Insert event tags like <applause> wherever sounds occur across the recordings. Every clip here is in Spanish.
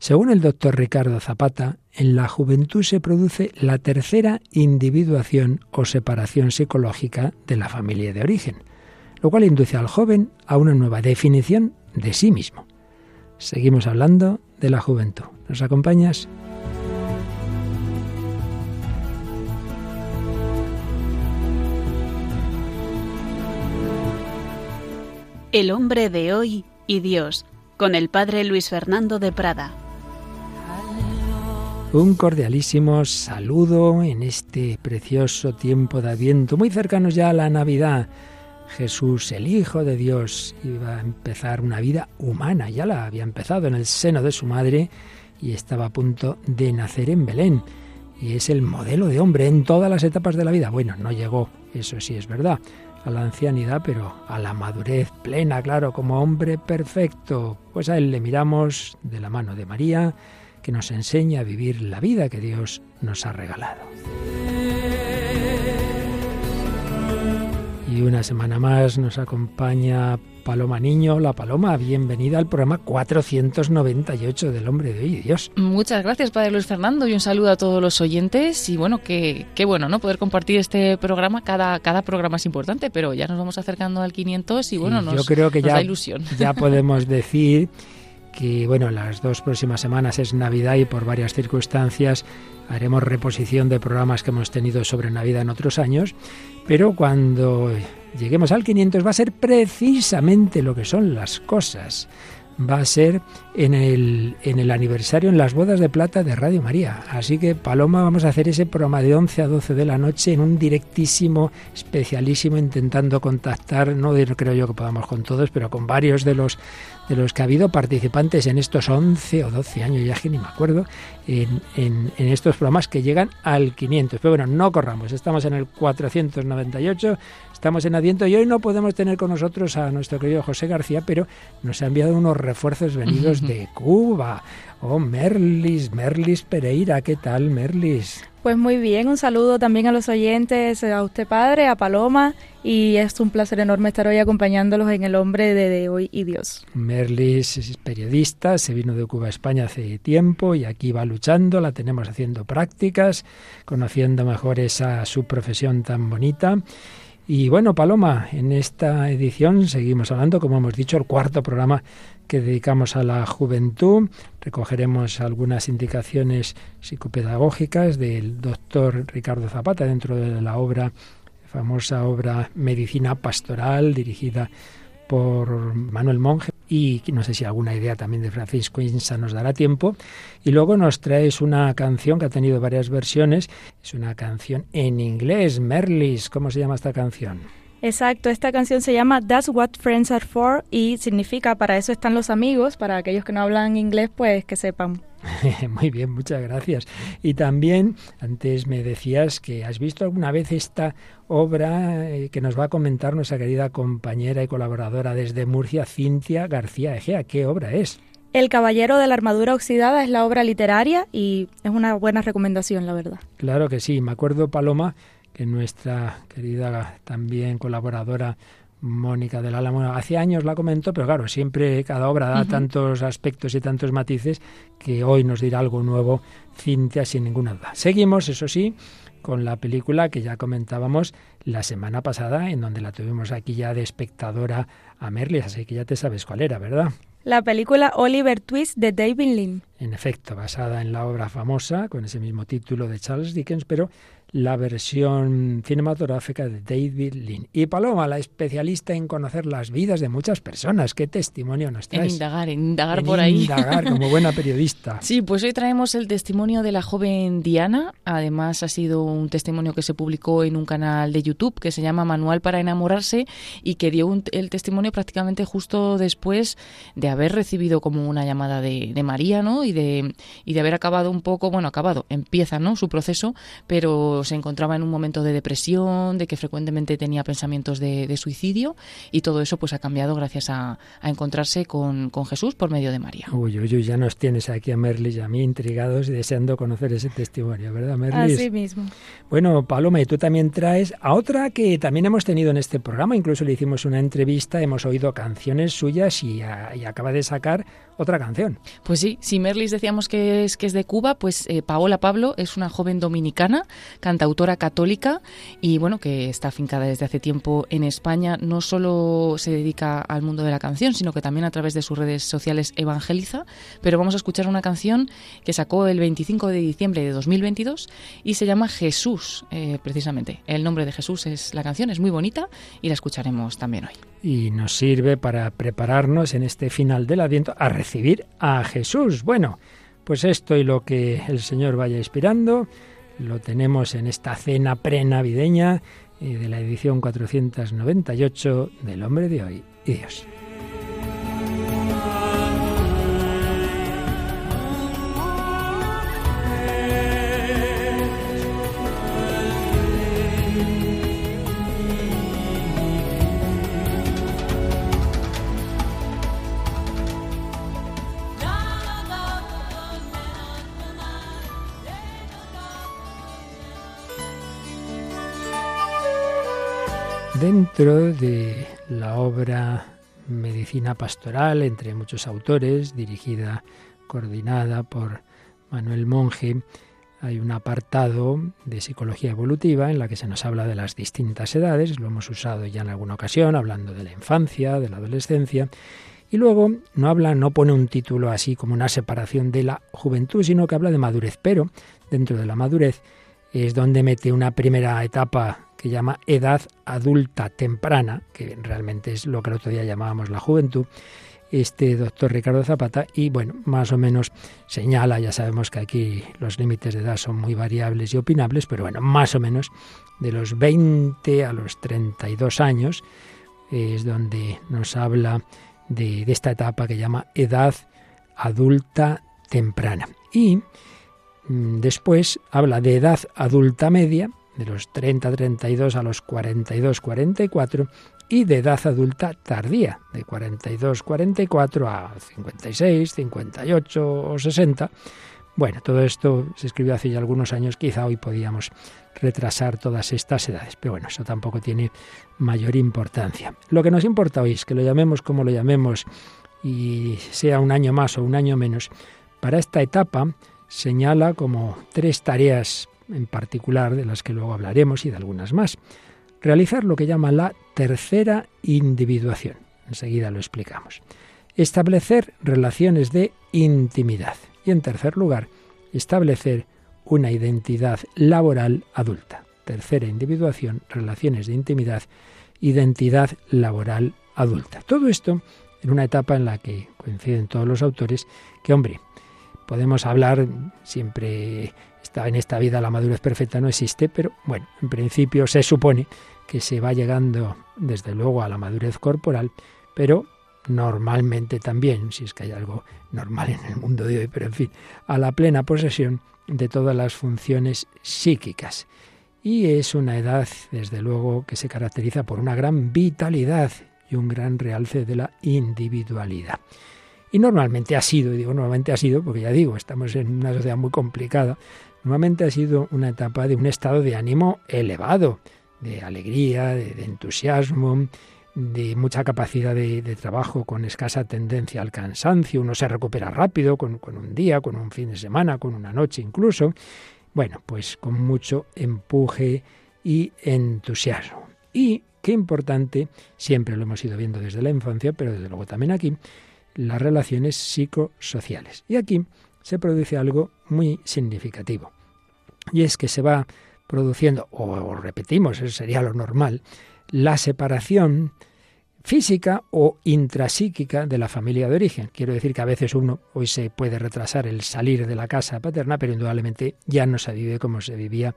Según el doctor Ricardo Zapata, en la juventud se produce la tercera individuación o separación psicológica de la familia de origen, lo cual induce al joven a una nueva definición de sí mismo. Seguimos hablando de la juventud. ¿Nos acompañas? El hombre de hoy y Dios, con el padre Luis Fernando de Prada. Un cordialísimo saludo en este precioso tiempo de Adviento, muy cercanos ya a la Navidad. Jesús, el Hijo de Dios, iba a empezar una vida humana, ya la había empezado en el seno de su madre y estaba a punto de nacer en Belén. Y es el modelo de hombre en todas las etapas de la vida. Bueno, no llegó, eso sí es verdad, a la ancianidad, pero a la madurez plena, claro, como hombre perfecto. Pues a él le miramos de la mano de María que nos enseña a vivir la vida que Dios nos ha regalado. Y una semana más nos acompaña Paloma Niño. La Paloma, bienvenida al programa 498 del Hombre de Hoy Dios. Muchas gracias, Padre Luis Fernando, y un saludo a todos los oyentes. Y bueno, qué, qué bueno, ¿no? Poder compartir este programa. Cada, cada programa es importante, pero ya nos vamos acercando al 500 y bueno, nos, yo creo que nos ya, da ilusión. Ya podemos <laughs> decir que bueno, las dos próximas semanas es Navidad y por varias circunstancias haremos reposición de programas que hemos tenido sobre Navidad en otros años, pero cuando lleguemos al 500 va a ser precisamente lo que son las cosas. Va a ser en el, en el aniversario, en las bodas de plata de Radio María. Así que, Paloma, vamos a hacer ese programa de 11 a 12 de la noche en un directísimo, especialísimo, intentando contactar, no creo yo que podamos con todos, pero con varios de los de los que ha habido participantes en estos 11 o 12 años, ya que ni me acuerdo, en, en, en, estos programas que llegan al 500. Pero bueno, no corramos, estamos en el 498, estamos en Adviento y hoy no podemos tener con nosotros a nuestro querido José García, pero nos ha enviado unos refuerzos venidos <laughs> de Cuba. Oh, Merlis, Merlis Pereira, ¿qué tal, Merlis? Pues muy bien, un saludo también a los oyentes, a usted padre, a Paloma, y es un placer enorme estar hoy acompañándolos en El Hombre de, de Hoy y Dios. Merlis es periodista, se vino de Cuba a España hace tiempo y aquí va luchando, la tenemos haciendo prácticas, conociendo mejor esa su profesión tan bonita. Y bueno, Paloma, en esta edición seguimos hablando, como hemos dicho, el cuarto programa que dedicamos a la juventud. Recogeremos algunas indicaciones psicopedagógicas del doctor Ricardo Zapata dentro de la obra, famosa obra Medicina Pastoral, dirigida por Manuel Monge y no sé si alguna idea también de Francisco Insa nos dará tiempo. Y luego nos traes una canción que ha tenido varias versiones. Es una canción en inglés, Merlis. ¿Cómo se llama esta canción? Exacto, esta canción se llama That's What Friends Are For y significa para eso están los amigos, para aquellos que no hablan inglés pues que sepan. <laughs> Muy bien, muchas gracias. Y también antes me decías que has visto alguna vez esta obra eh, que nos va a comentar nuestra querida compañera y colaboradora desde Murcia, Cintia García Egea. ¿Qué obra es? El Caballero de la Armadura Oxidada es la obra literaria y es una buena recomendación, la verdad. Claro que sí, me acuerdo, Paloma, que nuestra querida también colaboradora Mónica del Álamo hace años la comentó, pero claro, siempre cada obra da uh -huh. tantos aspectos y tantos matices que hoy nos dirá algo nuevo Cintia sin ninguna duda. Seguimos, eso sí, con la película que ya comentábamos la semana pasada, en donde la tuvimos aquí ya de espectadora a Merlis, así que ya te sabes cuál era, ¿verdad? La película Oliver Twist de David Lean. En efecto, basada en la obra famosa con ese mismo título de Charles Dickens, pero la versión cinematográfica de David Lean. Y Paloma, la especialista en conocer las vidas de muchas personas. ¿Qué testimonio nos traes? En indagar, en indagar en por ahí. indagar, como buena <laughs> periodista. Sí, pues hoy traemos el testimonio de la joven Diana. Además, ha sido un testimonio que se publicó en un canal de YouTube que se llama Manual para enamorarse y que dio un, el testimonio prácticamente justo después de haber recibido como una llamada de, de María, ¿no? Y de, y de haber acabado un poco, bueno, acabado, empieza, ¿no? Su proceso, pero se encontraba en un momento de depresión, de que frecuentemente tenía pensamientos de, de suicidio y todo eso pues ha cambiado gracias a, a encontrarse con, con, Jesús por medio de María. Uy, uy, uy, ya nos tienes aquí a Merlis y a mí intrigados y deseando conocer ese testimonio, ¿verdad, Merlis? Así mismo. Bueno, Paloma, y tú también traes a otra que también hemos tenido en este programa, incluso le hicimos una entrevista, hemos oído canciones suyas y, a, y acaba de sacar otra canción. Pues sí, si Merlis decíamos que es, que es de Cuba, pues eh, Paola Pablo es una joven dominicana, cantautora católica y bueno, que está afincada desde hace tiempo en España. No solo se dedica al mundo de la canción, sino que también a través de sus redes sociales evangeliza. Pero vamos a escuchar una canción que sacó el 25 de diciembre de 2022 y se llama Jesús, eh, precisamente. El nombre de Jesús es la canción, es muy bonita y la escucharemos también hoy. Y nos sirve para prepararnos en este final del Adviento a recibir a Jesús. Bueno, pues esto y lo que el Señor vaya inspirando lo tenemos en esta cena prenavideña eh, de la edición 498 del Hombre de Hoy Dios. Dentro de la obra Medicina Pastoral, entre muchos autores, dirigida, coordinada por Manuel Monge, hay un apartado de psicología evolutiva en la que se nos habla de las distintas edades, lo hemos usado ya en alguna ocasión, hablando de la infancia, de la adolescencia, y luego no habla, no pone un título así como una separación de la juventud, sino que habla de madurez, pero dentro de la madurez es donde mete una primera etapa que llama edad adulta temprana, que realmente es lo que el otro día llamábamos la juventud, este doctor Ricardo Zapata, y bueno, más o menos señala, ya sabemos que aquí los límites de edad son muy variables y opinables, pero bueno, más o menos de los 20 a los 32 años es donde nos habla de, de esta etapa que llama edad adulta temprana. Y después habla de edad adulta media, de los 30-32 a los 42-44 y de edad adulta tardía, de 42-44 a 56, 58 o 60. Bueno, todo esto se escribió hace ya algunos años, quizá hoy podíamos retrasar todas estas edades, pero bueno, eso tampoco tiene mayor importancia. Lo que nos importa hoy es que lo llamemos como lo llamemos y sea un año más o un año menos, para esta etapa señala como tres tareas en particular, de las que luego hablaremos y de algunas más. Realizar lo que llama la tercera individuación. Enseguida lo explicamos. Establecer relaciones de intimidad. Y en tercer lugar, establecer una identidad laboral adulta. Tercera individuación, relaciones de intimidad, identidad laboral adulta. Todo esto en una etapa en la que coinciden todos los autores que, hombre, podemos hablar siempre en esta vida la madurez perfecta no existe, pero bueno, en principio se supone que se va llegando desde luego a la madurez corporal, pero normalmente también, si es que hay algo normal en el mundo de hoy, pero en fin, a la plena posesión de todas las funciones psíquicas. Y es una edad, desde luego, que se caracteriza por una gran vitalidad y un gran realce de la individualidad. Y normalmente ha sido, y digo normalmente ha sido, porque ya digo, estamos en una sociedad muy complicada, Normalmente ha sido una etapa de un estado de ánimo elevado, de alegría, de, entusiasmo, de mucha capacidad de, trabajo con escasa tendencia al cansancio. Uno se recupera rápido con, con un día, con un fin de semana, con una noche incluso. Bueno, pues con mucho empuje y entusiasmo. Y qué importante, siempre lo hemos ido viendo desde la infancia, pero desde luego también aquí, las relaciones psicosociales. Y aquí se produce algo muy significativo. Y es que se va produciendo, o, repetimos, eso sería lo normal, la separación física o intrasíquica de la familia de origen. Quiero decir que a veces uno hoy se puede retrasar el salir de la casa paterna, pero indudablemente ya no se vive como se vivía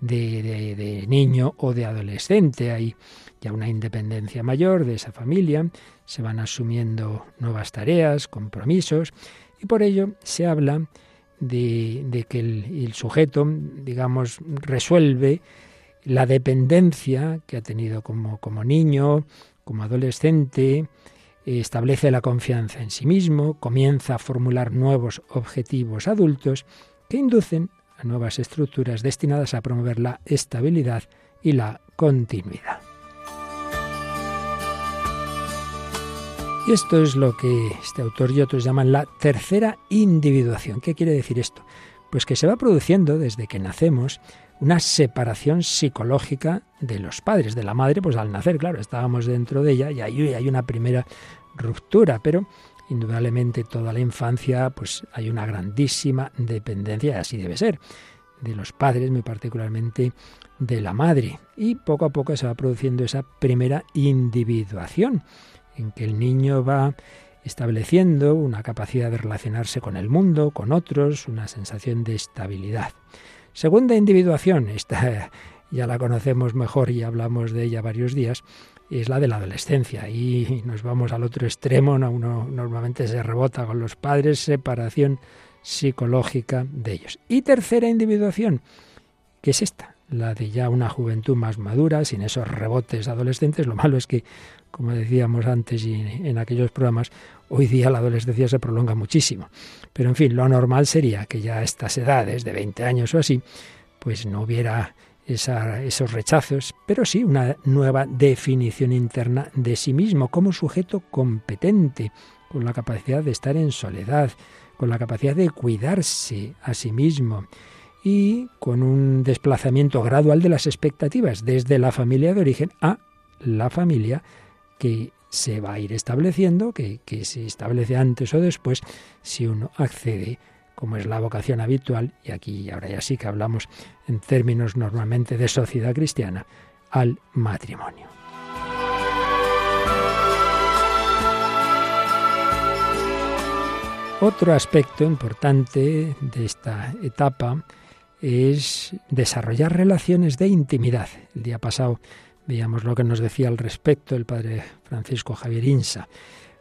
de, de, niño o de adolescente. Ya una independencia mayor de esa familia, se van asumiendo nuevas tareas, compromisos, y por ello se habla de, que el, sujeto, digamos, resuelve la dependencia que ha tenido como, como niño, como adolescente, establece la confianza en sí mismo, comienza a formular nuevos objetivos adultos que inducen a nuevas estructuras destinadas a promover la estabilidad y la continuidad. Y esto es lo que este autor y otros llaman la tercera individuación. ¿Qué quiere decir esto? Pues que se va produciendo desde que nacemos una separación psicológica de los padres, de la madre, pues al nacer, claro, estábamos dentro de ella y ahí hay una primera ruptura, pero indudablemente toda la infancia, pues hay una grandísima dependencia, y así debe ser, de los padres, muy particularmente de la madre. Y poco a poco se va produciendo esa primera individuación en que el niño va estableciendo una capacidad de relacionarse con el mundo, con otros, una sensación de estabilidad. Segunda individuación, esta <laughs> ya la conocemos mejor y hablamos de ella varios días, es la de la adolescencia. Y nos vamos al otro extremo, uno normalmente se rebota con los padres, separación psicológica de ellos. Y tercera individuación, que es esta, la de ya una juventud más madura, sin esos rebotes adolescentes. Lo malo es que, como decíamos antes y en aquellos programas, hoy día la adolescencia se prolonga muchísimo. Pero en fin, lo normal sería que ya a estas edades, de 20 años o así, pues no hubiera esos rechazos, pero sí una nueva definición interna de sí mismo como sujeto competente, con la capacidad de estar en soledad, con la capacidad de cuidarse a sí mismo y con un desplazamiento gradual de las expectativas desde la familia de origen a la familia que se va a ir estableciendo, que, que se establece antes o después si uno accede como es la vocación habitual, y aquí ahora ya sí que hablamos en términos normalmente de sociedad cristiana, al matrimonio. Otro aspecto importante de esta etapa es desarrollar relaciones de intimidad. El día pasado veíamos lo que nos decía al respecto el padre Francisco Javier Insa.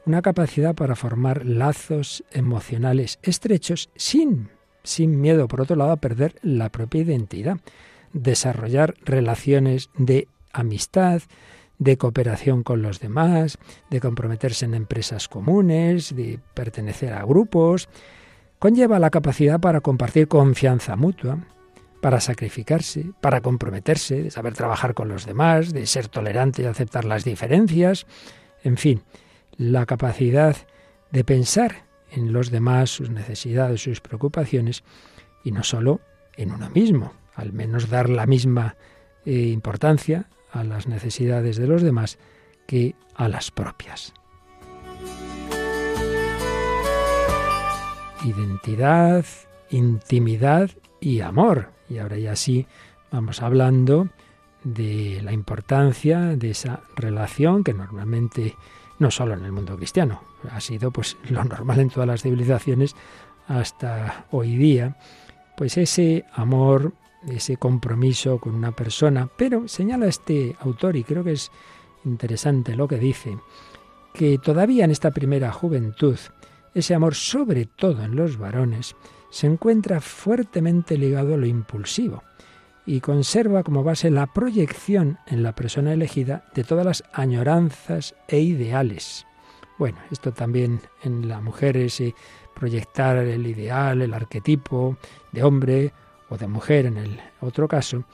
Una capacidad para formar lazos emocionales estrechos sin, sin miedo, por otro lado, a perder la propia identidad. Desarrollar relaciones de amistad, de cooperación con los demás, de comprometerse en empresas comunes, de pertenecer a grupos, conlleva la capacidad para compartir confianza mutua, para sacrificarse, para comprometerse, de saber trabajar con los demás, de ser tolerante y aceptar las diferencias, en fin, la capacidad de pensar en los demás, sus necesidades, sus preocupaciones, y no solo en uno mismo, al menos dar la misma eh, importancia a las necesidades de los demás que a las propias. Identidad, intimidad y amor. Y ahora ya sí vamos hablando de la importancia de esa relación que normalmente no solo en el mundo cristiano, ha sido pues <laughs> lo normal en todas las civilizaciones hasta hoy día, pues ese amor ese compromiso con una persona, pero señala este autor, y creo que es interesante lo que dice, que todavía en esta primera juventud, ese amor, sobre todo en los varones, se encuentra fuertemente ligado a lo impulsivo y conserva como base la proyección en la persona elegida de todas las añoranzas e ideales. Bueno, esto también en la mujer es proyectar el ideal, el arquetipo de hombre o de mujer en el otro caso,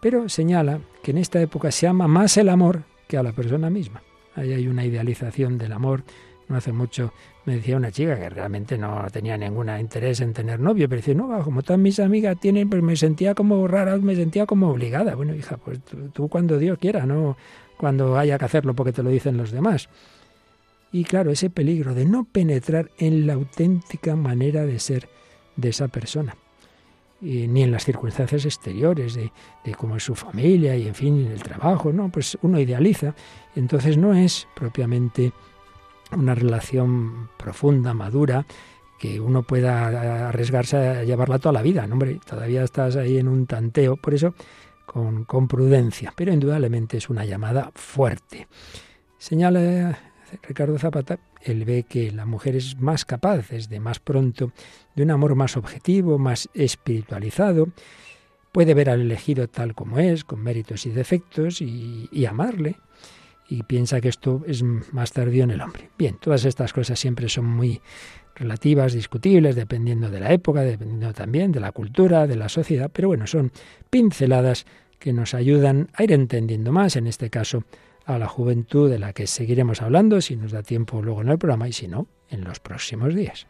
pero señala que en esta época se ama más el amor que a la persona misma. Ahí hay una idealización del amor. No hace mucho me decía una chica que realmente no tenía ningún interés en tener novio, pero dice, no, como todas mis amigas tienen, pues me sentía como rara, me sentía como obligada. Bueno, hija, pues tú, cuando Dios quiera, no cuando haya que hacerlo porque te lo dicen los demás. Y claro, ese peligro de no penetrar en la auténtica manera de ser de esa persona ni en las circunstancias exteriores de, cómo es su familia y en fin, el trabajo, ¿no? Pues uno idealiza. Entonces no es propiamente una relación profunda, madura, que uno pueda arriesgarse a llevarla toda la vida. Hombre, todavía estás ahí en un tanteo, por eso con, con prudencia, pero indudablemente es una llamada fuerte. Señala Ricardo Zapata, él ve que la mujer es más capaz de más pronto de un amor más objetivo, más espiritualizado, puede ver al elegido tal como es, con méritos y defectos, y, amarle, y piensa que esto es más tardío en el hombre. Bien, todas estas cosas siempre son muy relativas, discutibles, dependiendo de la época, dependiendo también de la cultura, de la sociedad, pero bueno, son pinceladas que nos ayudan a ir entendiendo más, en este caso, a la juventud de la que seguiremos hablando si nos da tiempo luego en el programa y si no, en los próximos días.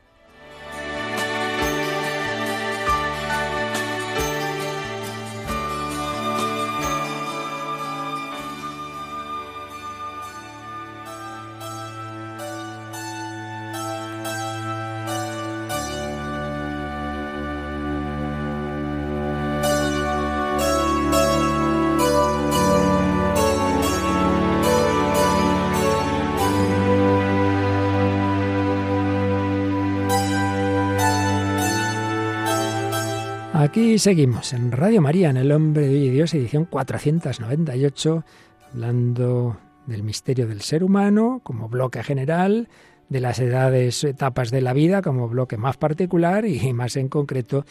Aquí seguimos en Radio María, en El Hombre de Dios, edición 498, hablando del misterio del ser humano como bloque general, de las edades, etapas de la vida como bloque más particular y más en concreto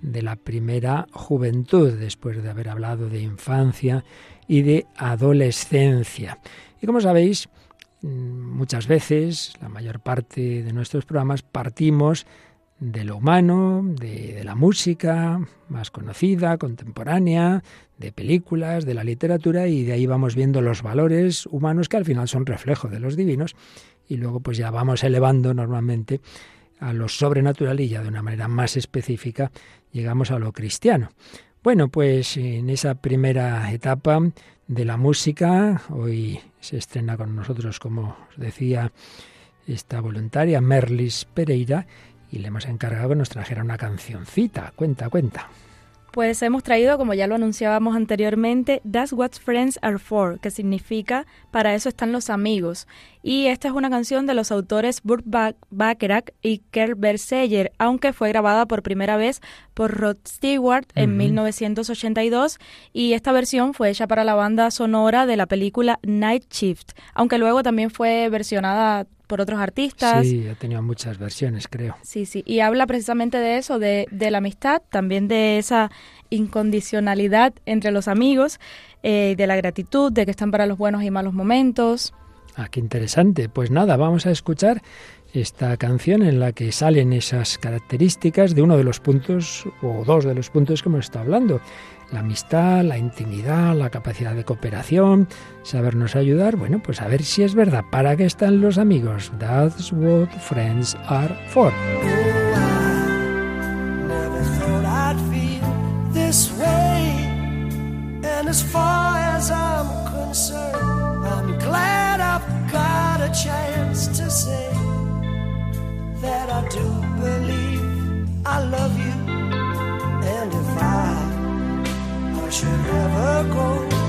de la primera juventud, después de haber hablado de infancia y de adolescencia. Y como sabéis, muchas veces, la mayor parte de nuestros programas, partimos de lo humano, de, la música más conocida, contemporánea, de películas, de la literatura, y de ahí vamos viendo los valores humanos que al final son reflejo de los divinos, y luego pues ya vamos elevando normalmente a lo sobrenatural y ya de una manera más específica llegamos a lo cristiano. Bueno, pues en esa primera etapa de la música, hoy se estrena con nosotros, como os decía, esta voluntaria Merlis Pereira, y le hemos encargado que nos trajera una cancioncita. Cuenta, cuenta. Pues hemos traído, como ya lo anunciábamos anteriormente, That's What Friends Are For, que significa Para eso están los amigos. Y esta es una canción de los autores Burt Bacharach y Kerr Berseyer, aunque fue grabada por primera vez por Rod Stewart en 1982 y esta versión fue hecha para la banda sonora de la película Night Shift, aunque luego también fue versionada por otros artistas. Sí, ha tenido muchas versiones, creo. Sí, sí, y habla precisamente de eso, de, de la amistad, también de esa incondicionalidad entre los amigos, eh, de la gratitud, de que están para los buenos y malos momentos. Ah, qué interesante. Pues nada, vamos a escuchar esta canción en la que salen esas características de uno de los puntos o dos de los puntos que hemos estado hablando la amistad, la intimidad, la capacidad de cooperación, sabernos ayudar. Bueno, pues a ver si es verdad. ¿Para qué están los amigos? That's what friends are for. that I do believe I love you. Should ever go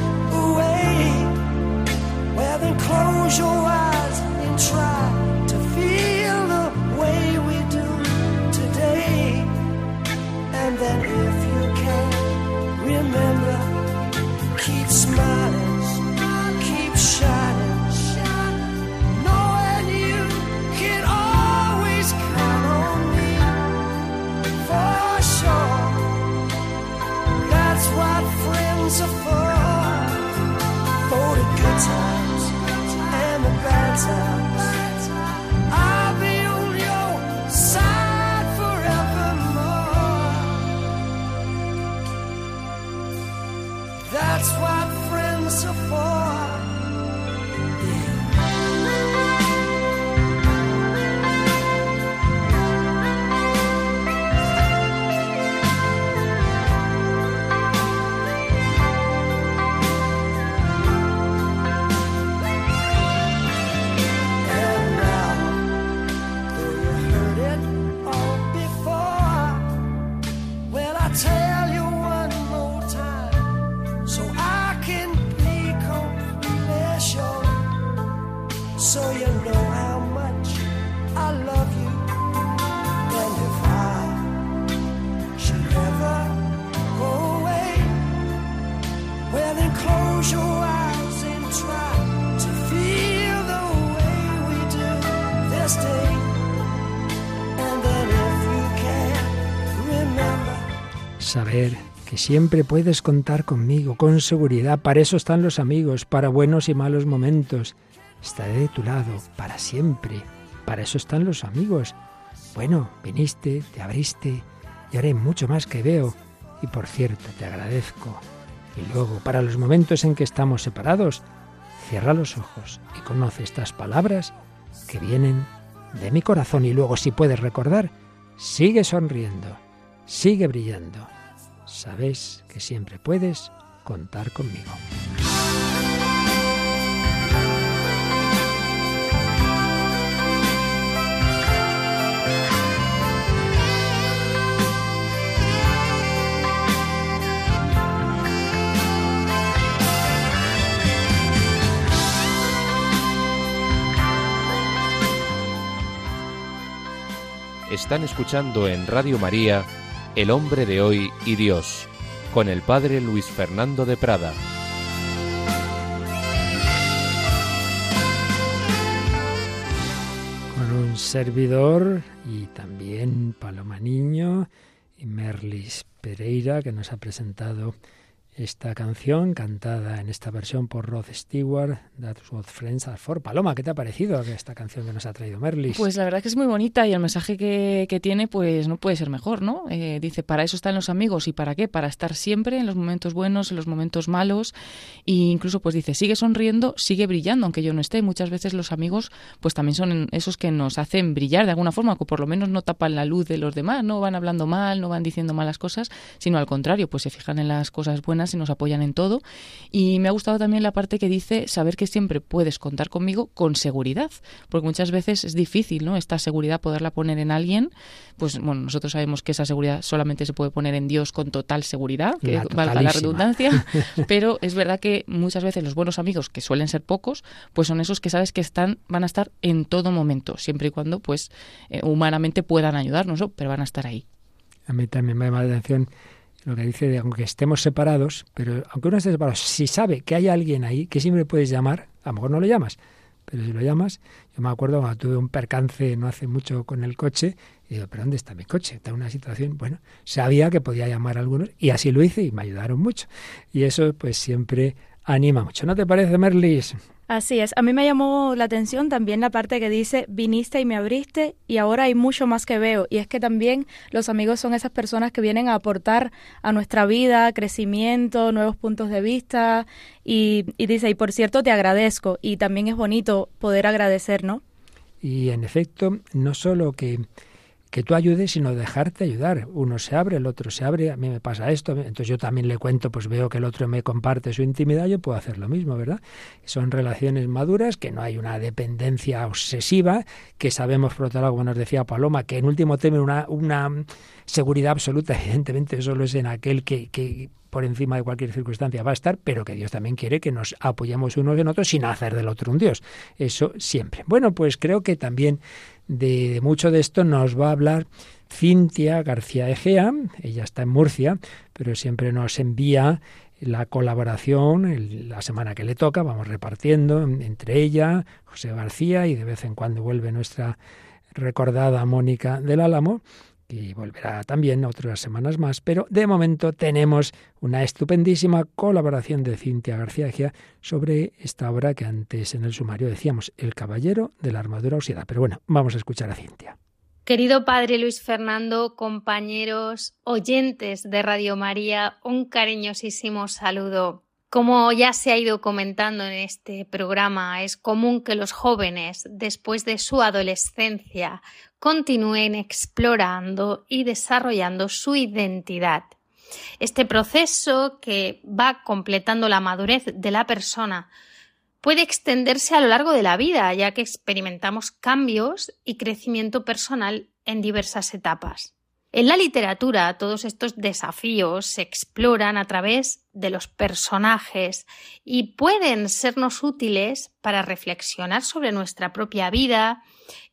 siempre puedes contar conmigo, con seguridad. Para eso están los amigos, para buenos y malos momentos. Estaré de tu lado para siempre. Para eso están los amigos. Bueno, viniste, te abriste y haré mucho más que veo. Y por cierto, te agradezco. Y luego, para los momentos en que estamos separados, cierra los ojos y conoce estas palabras que vienen de mi corazón y luego si puedes recordar, sigue sonriendo, sigue brillando. Sabes que siempre puedes contar conmigo. Están escuchando en Radio María El hombre de hoy y Dios, con el Padre Luis Fernando de Prada. Con un servidor y también Paloma Niño y Merlis Pereira, que nos ha presentado esta canción cantada en esta versión por Rod Stewart, That's What Friends Are For. Paloma, ¿qué te ha parecido esta canción que nos ha traído Merlis? Pues la verdad que es muy bonita y el mensaje que, que tiene pues no puede ser mejor, ¿no? Eh, dice, para eso están los amigos y para qué, para estar siempre en los momentos buenos, en los momentos malos e incluso pues dice, sigue sonriendo, sigue brillando, aunque yo no esté. Muchas veces los amigos pues también son esos que nos hacen brillar de alguna forma, que por lo menos no tapan la luz de los demás, no van hablando mal, no van diciendo malas cosas, sino al contrario, pues se fijan en las cosas buenas y nos apoyan en todo. Y me ha gustado también la parte que dice saber que siempre puedes contar conmigo con seguridad, porque muchas veces es difícil, ¿no? Esta seguridad poderla poner en alguien, pues bueno, nosotros sabemos que esa seguridad solamente se puede poner en Dios con total seguridad, que valga la redundancia, <laughs> pero es verdad que muchas veces los buenos amigos, que suelen ser pocos, pues son esos que sabes que están, van a estar en todo momento, siempre y cuando pues eh, humanamente puedan ayudarnos, pero van a estar ahí. A mí también me llama la atención lo que dice de aunque estemos separados, pero aunque uno esté separado, si sabe que hay alguien ahí que siempre puedes llamar, a lo mejor no lo llamas, pero si lo llamas, yo me acuerdo cuando tuve un percance no hace mucho con el coche, y digo, pero ¿dónde está mi coche? Está en una situación, bueno, sabía que podía llamar a algunos y así lo hice y me ayudaron mucho. Y eso pues siempre anima mucho. ¿No te parece, Merlis? Así es. A mí me llamó la atención también la parte que dice, viniste y me abriste y ahora hay mucho más que veo. Y es que también los amigos son esas personas que vienen a aportar a nuestra vida, crecimiento, nuevos puntos de vista. Y, y dice, y por cierto, te agradezco. Y también es bonito poder agradecer, ¿no? Y en efecto, no solo que que tú ayudes, sino dejarte ayudar. Uno se abre, el otro se abre, a mí me pasa esto, entonces yo también le cuento, pues veo que el otro me comparte su intimidad, yo puedo hacer lo mismo, ¿verdad? Son relaciones maduras, que no hay una dependencia obsesiva, que sabemos, por otro lado, como nos decía Paloma, que en último término una, una seguridad absoluta, <laughs> evidentemente, solo es en aquel que, que por encima de cualquier circunstancia va a estar, pero que Dios también quiere que nos apoyemos unos en otros sin hacer del otro un Dios. Eso siempre. Bueno, pues creo que también de, mucho de esto nos va a hablar Cintia García Egea. Ella está en Murcia, pero siempre nos envía la colaboración la semana que le toca. Vamos repartiendo entre ella, José García y de vez en cuando vuelve nuestra recordada Mónica del Álamo y volverá también otras semanas más, pero de momento tenemos una estupendísima colaboración de Cintia García sobre esta obra que antes en el sumario decíamos, El Caballero de la Armadura Oxidada. Pero bueno, vamos a escuchar a Cintia. Querido Padre Luis Fernando, compañeros, oyentes de Radio María, un cariñosísimo saludo. Como ya se ha ido comentando en este programa, es común que los jóvenes, después de su adolescencia, continúen explorando y desarrollando su identidad. Este proceso que va completando la madurez de la persona puede extenderse a lo largo de la vida, ya que experimentamos cambios y crecimiento personal en diversas etapas. En la literatura todos estos desafíos se exploran a través de los personajes y pueden sernos útiles para reflexionar sobre nuestra propia vida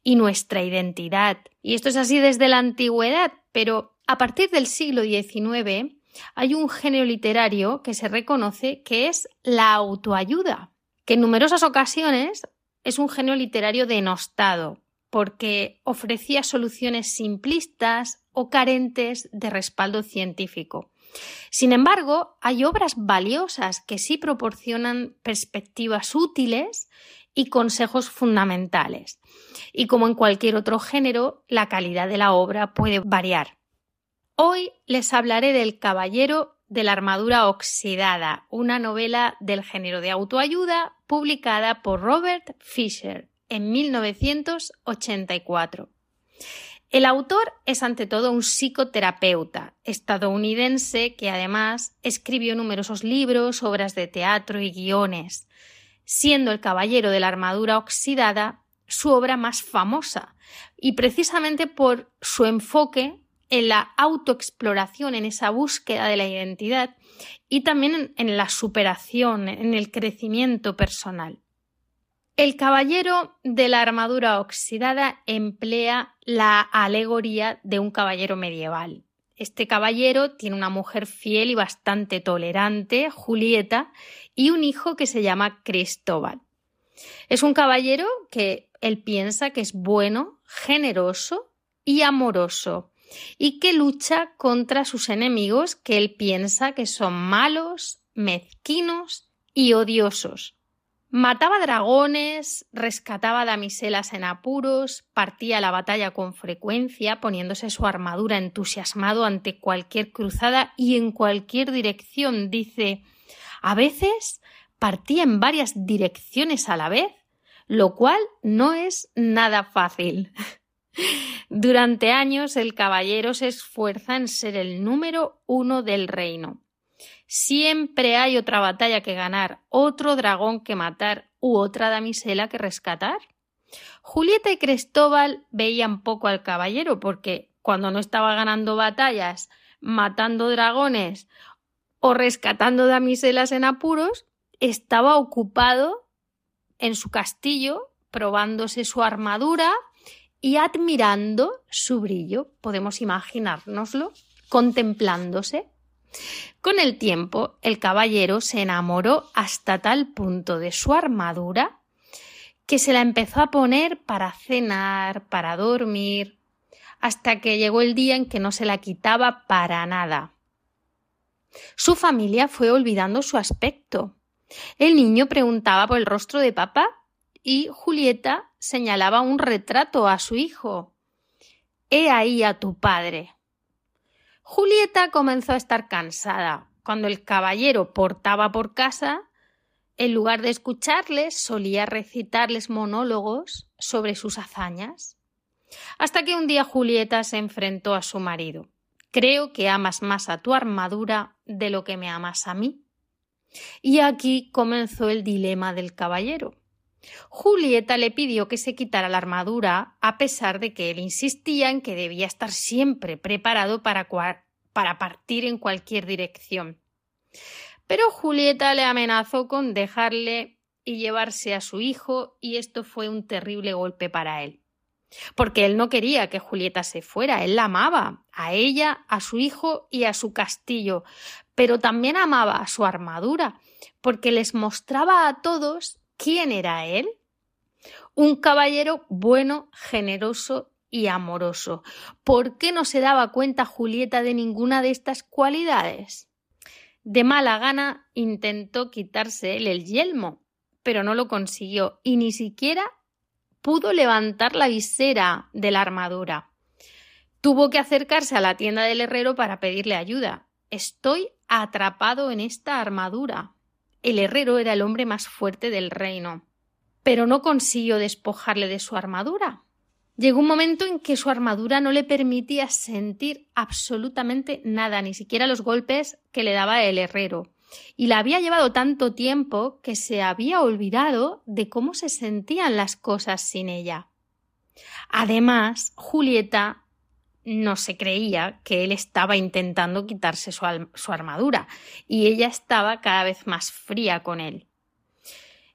y nuestra identidad. Y esto es así desde la antigüedad, pero a partir del siglo XIX hay un género literario que se reconoce que es la autoayuda, que en numerosas ocasiones es un género literario denostado porque ofrecía soluciones simplistas o carentes de respaldo científico. Sin embargo, hay obras valiosas que sí proporcionan perspectivas útiles y consejos fundamentales. Y como en cualquier otro género, la calidad de la obra puede variar. Hoy les hablaré del Caballero de la armadura oxidada, una novela del género de autoayuda publicada por Robert Fisher en 1984. El autor es ante todo un psicoterapeuta estadounidense que además escribió numerosos libros, obras de teatro y guiones, siendo El Caballero de la Armadura Oxidada su obra más famosa, y precisamente por su enfoque en la autoexploración, en esa búsqueda de la identidad y también en la superación, en el crecimiento personal. El caballero de la armadura oxidada emplea la alegoría de un caballero medieval. Este caballero tiene una mujer fiel y bastante tolerante, Julieta, y un hijo que se llama Cristóbal. Es un caballero que él piensa que es bueno, generoso y amoroso, y que lucha contra sus enemigos que él piensa que son malos, mezquinos y odiosos. Mataba dragones, rescataba damiselas en apuros, partía la batalla con frecuencia, poniéndose su armadura entusiasmado ante cualquier cruzada y en cualquier dirección. Dice a veces partía en varias direcciones a la vez, lo cual no es nada fácil. <laughs> Durante años el caballero se esfuerza en ser el número uno del reino. Siempre hay otra batalla que ganar, otro dragón que matar u otra damisela que rescatar. Julieta y Cristóbal veían poco al caballero porque cuando no estaba ganando batallas, matando dragones o rescatando damiselas en apuros, estaba ocupado en su castillo probándose su armadura y admirando su brillo. Podemos imaginárnoslo contemplándose. Con el tiempo, el caballero se enamoró hasta tal punto de su armadura que se la empezó a poner para cenar, para dormir, hasta que llegó el día en que no se la quitaba para nada. Su familia fue olvidando su aspecto. El niño preguntaba por el rostro de papá y Julieta señalaba un retrato a su hijo. He ahí a tu padre. Julieta comenzó a estar cansada. Cuando el caballero portaba por casa, en lugar de escucharles, solía recitarles monólogos sobre sus hazañas. Hasta que un día Julieta se enfrentó a su marido. Creo que amas más a tu armadura de lo que me amas a mí. Y aquí comenzó el dilema del caballero. Julieta le pidió que se quitara la armadura, a pesar de que él insistía en que debía estar siempre preparado para, partir en cualquier dirección. Pero Julieta le amenazó con dejarle y llevarse a su hijo, y esto fue un terrible golpe para él. Porque él no quería que Julieta se fuera, él la amaba, a ella, a su hijo y a su castillo, pero también amaba a su armadura, porque les mostraba a todos ¿Quién era él? Un caballero bueno, generoso y amoroso. ¿Por qué no se daba cuenta Julieta de ninguna de estas cualidades? De mala gana intentó quitarse él el yelmo, pero no lo consiguió y ni siquiera pudo levantar la visera de la armadura. Tuvo que acercarse a la tienda del herrero para pedirle ayuda. Estoy atrapado en esta armadura, el herrero era el hombre más fuerte del reino, pero no consiguió despojarle de su armadura. Llegó un momento en que su armadura no le permitía sentir absolutamente nada, ni siquiera los golpes que le daba el herrero. Y la había llevado tanto tiempo que se había olvidado de cómo se sentían las cosas sin ella. Además, Julieta no se creía que él estaba intentando quitarse su, armadura y ella estaba cada vez más fría con él.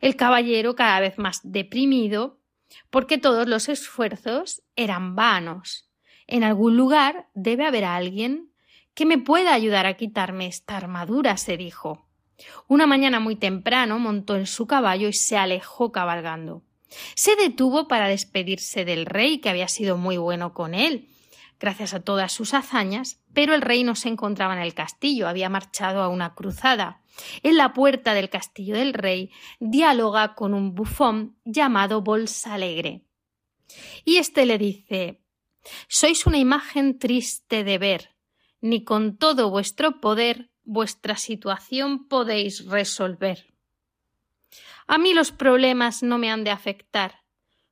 El caballero cada vez más deprimido porque todos los esfuerzos eran vanos. En algún lugar debe haber alguien que me pueda ayudar a quitarme esta armadura, se dijo. Una mañana muy temprano montó en su caballo y se alejó cabalgando. Se detuvo para despedirse del rey, que había sido muy bueno con él, gracias a todas sus hazañas, pero el rey no se encontraba en el castillo, había marchado a una cruzada. En la puerta del castillo del rey dialoga con un bufón llamado Bolsa Alegre. Y éste le dice Sois una imagen triste de ver, ni con todo vuestro poder vuestra situación podéis resolver. A mí los problemas no me han de afectar,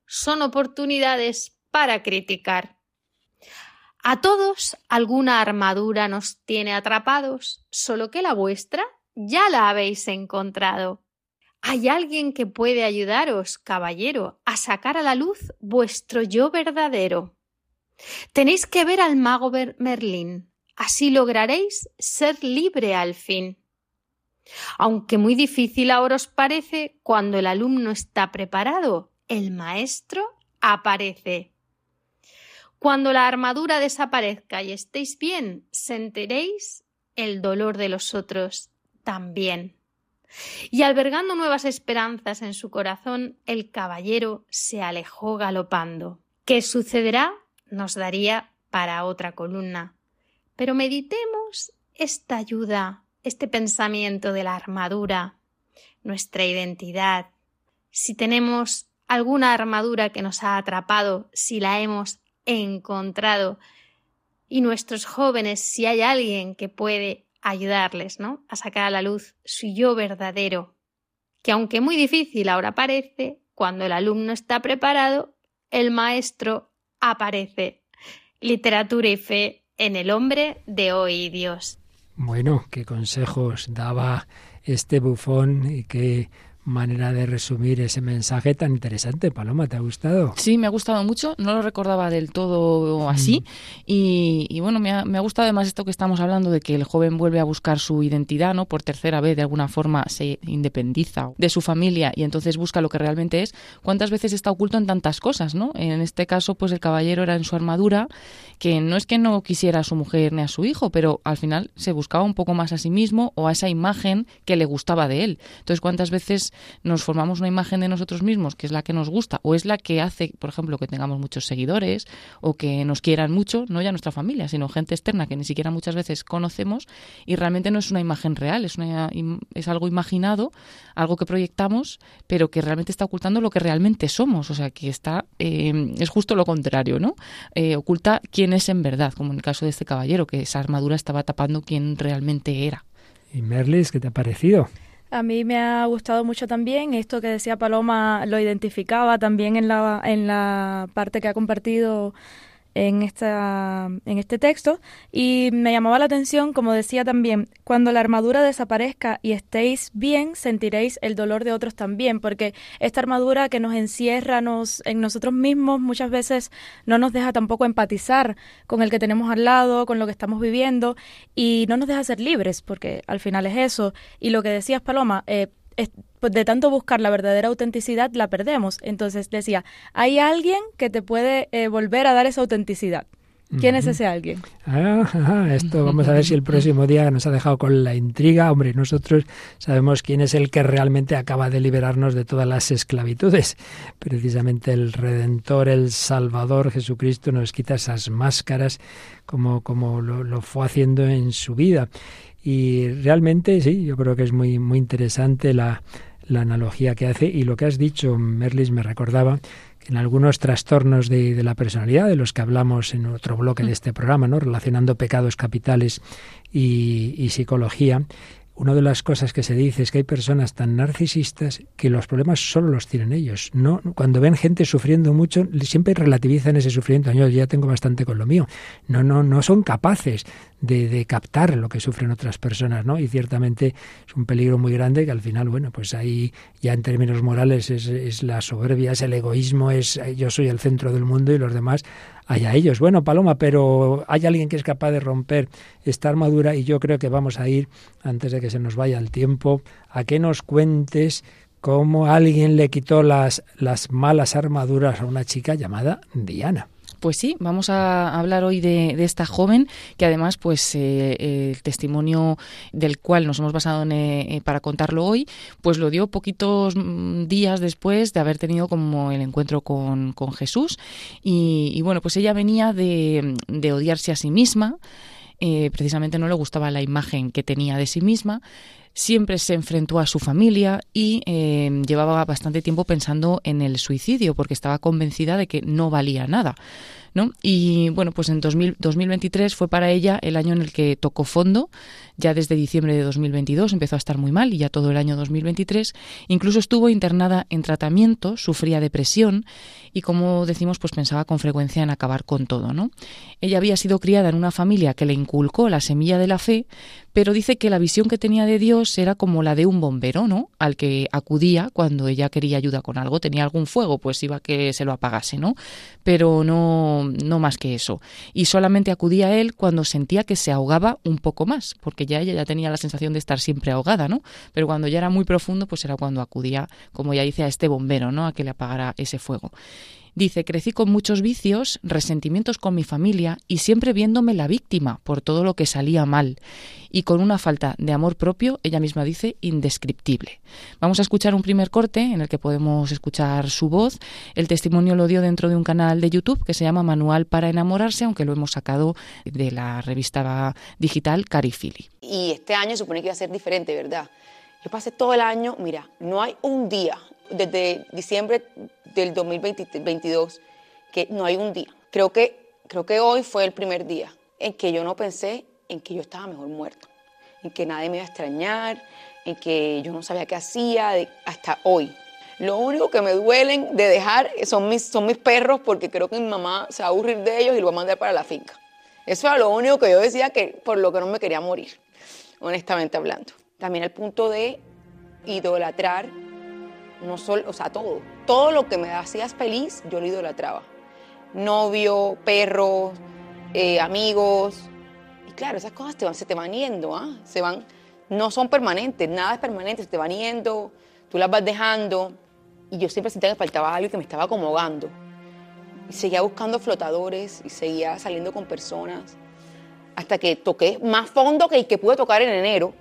son oportunidades para criticar. A todos alguna armadura nos tiene atrapados, solo que la vuestra ya la habéis encontrado. ¿Hay alguien que puede ayudaros, caballero, a sacar a la luz vuestro yo verdadero? Tenéis que ver al mago Merlín, así lograréis ser libre al fin. Aunque muy difícil ahora os parece, cuando el alumno está preparado, el maestro aparece. Cuando la armadura desaparezca y estéis bien, sentiréis el dolor de los otros también. Y albergando nuevas esperanzas en su corazón, el caballero se alejó galopando. ¿Qué sucederá? Nos daría para otra columna. Pero meditemos esta ayuda, este pensamiento de la armadura, nuestra identidad. Si tenemos alguna armadura que nos ha atrapado, si la hemos encontrado, y nuestros jóvenes, si hay alguien que puede ayudarles, ¿no? A sacar a la luz su yo verdadero, que aunque muy difícil ahora parece, cuando el alumno está preparado, el maestro aparece. Literatura y fe en el hombre de hoy Dios. Bueno, qué consejos daba este bufón y qué manera de resumir ese mensaje tan interesante. Paloma, ¿te ha gustado? Sí, me ha gustado mucho. No lo recordaba del todo así. Mm. Y, bueno, me ha, me ha, gustado además esto que estamos hablando de que el joven vuelve a buscar su identidad, ¿no? Por tercera vez, de alguna forma, se independiza de su familia y entonces busca lo que realmente es. ¿Cuántas veces está oculto en tantas cosas, no? En este caso, pues el caballero era en su armadura, que no es que no quisiera a su mujer ni a su hijo, pero al final se buscaba un poco más a sí mismo o a esa imagen que le gustaba de él. Entonces, ¿cuántas veces nos formamos una imagen de nosotros mismos que es la que nos gusta o es la que hace, por ejemplo, que tengamos muchos seguidores o que nos quieran mucho, no ya nuestra familia, sino gente externa que ni siquiera muchas veces conocemos y realmente no es una imagen real, es, una, es algo imaginado, algo que proyectamos, pero que realmente está ocultando lo que realmente somos, o sea, que está, eh, es justo lo contrario, ¿no? Eh, oculta quién es en verdad, como en el caso de este caballero, que esa armadura estaba tapando quién realmente era. ¿Y Merlis, qué te ha parecido? A mí me ha gustado mucho también esto que decía Paloma, lo identificaba también en la, en la parte que ha compartido en, esta, en este texto y me llamaba la atención, como decía también, cuando la armadura desaparezca y estéis bien, sentiréis el dolor de otros también, porque esta armadura que nos encierra nos, en nosotros mismos muchas veces no nos deja tampoco empatizar con el que tenemos al lado, con lo que estamos viviendo y no nos deja ser libres, porque al final es eso. Y lo que decías, Paloma, eh, de tanto buscar la verdadera autenticidad la perdemos. Entonces decía, hay alguien que te puede eh, volver a dar esa autenticidad. ¿Quién es ese alguien? Ah, esto <laughs> vamos a ver si el próximo día nos ha dejado con la intriga. Hombre, nosotros sabemos quién es el que realmente acaba de liberarnos de todas las esclavitudes. Precisamente el Redentor, el Salvador Jesucristo nos quita esas máscaras como, como lo, lo fue haciendo en su vida. Y realmente sí, yo creo que es muy, muy interesante la, la analogía que hace y lo que has dicho, Merlis, me recordaba que en algunos trastornos de, de, la personalidad, de los que hablamos en otro bloque de mm. este programa, ¿no? relacionando pecados capitales y, y psicología, una de las cosas que se dice es que hay personas tan narcisistas que los problemas solo los tienen ellos. No, cuando ven gente sufriendo mucho, siempre relativizan ese sufrimiento. Yo ya tengo bastante con lo mío. No, no, no son capaces de, captar lo que sufren otras personas, ¿no? Y ciertamente es un peligro muy grande que al final, bueno, pues ahí ya en términos morales es, es la soberbia, es el egoísmo, es yo soy el centro del mundo y los demás allá ellos. Bueno, Paloma, pero hay alguien que es capaz de romper esta armadura y yo creo que vamos a ir, antes de que se nos vaya el tiempo, a que nos cuentes cómo alguien le quitó las, las malas armaduras a una chica llamada Diana. Pues sí, vamos a hablar hoy de, esta joven que además, pues eh, el testimonio del cual nos hemos basado en, eh, para contarlo hoy, pues lo dio poquitos mm, días después de haber tenido como el encuentro con, Jesús. Y, bueno, pues ella venía de, de odiarse a sí misma. Eh, precisamente no le gustaba la imagen que tenía de sí misma, siempre se enfrentó a su familia y eh, llevaba bastante tiempo pensando en el suicidio porque estaba convencida de que no valía nada. Y bueno, pues en 2023 fue para ella el año en el que tocó fondo, ya desde diciembre de 2022 empezó a estar muy mal y ya todo el año 2023, incluso estuvo internada en tratamiento, sufría depresión y como decimos, pues pensaba con frecuencia en acabar con todo, ¿no? Ella había sido criada en una familia que le inculcó la semilla de la fe, pero dice que la visión que tenía de Dios era como la de un bombero, ¿no? Al que acudía cuando ella quería ayuda con algo, tenía algún fuego, pues iba a que se lo apagase, ¿no? Pero no no más que eso. Y solamente acudía a él cuando sentía que se ahogaba un poco más, porque ya ella ya tenía la sensación de estar siempre ahogada, ¿no? Pero cuando ya era muy profundo, pues era cuando acudía, como ya dice, a este bombero, ¿no? A que le apagara ese fuego. Dice, crecí con muchos vicios, resentimientos con mi familia y siempre viéndome la víctima por todo lo que salía mal y con una falta de amor propio, ella misma dice, indescriptible. Vamos a escuchar un primer corte en el que podemos escuchar su voz. El testimonio lo dio dentro de un canal de YouTube que se llama Manual para enamorarse, aunque lo hemos sacado de la revista digital Carifili. Y este año supone que iba a ser diferente, ¿verdad? Yo pasé todo el año, mira, no hay un día desde diciembre del 2022 que no hay un día. Creo que, creo que hoy fue el primer día en que yo no pensé en que yo estaba mejor muerto, en que nadie me iba a extrañar, en que yo no sabía qué hacía, hasta hoy. Lo único que me duelen de dejar son mis, son mis perros porque creo que mi mamá se va a aburrir de ellos y lo va a mandar para la finca. Eso era lo único que yo decía que por lo que no me quería morir, honestamente hablando. También el punto de idolatrar no solo, o sea, todo. Todo lo que me hacías feliz, yo lo idolatraba. Novio, perros, eh, amigos. Y claro, esas cosas van, se te van yendo, ¿ah? Se van, no son permanentes, nada es permanente, se te van yendo, tú las vas dejando. Y yo siempre sentía que faltaba algo que me estaba acomodando. Y seguía buscando flotadores y seguía saliendo con personas. Hasta que toqué más fondo que el que pude tocar en enero.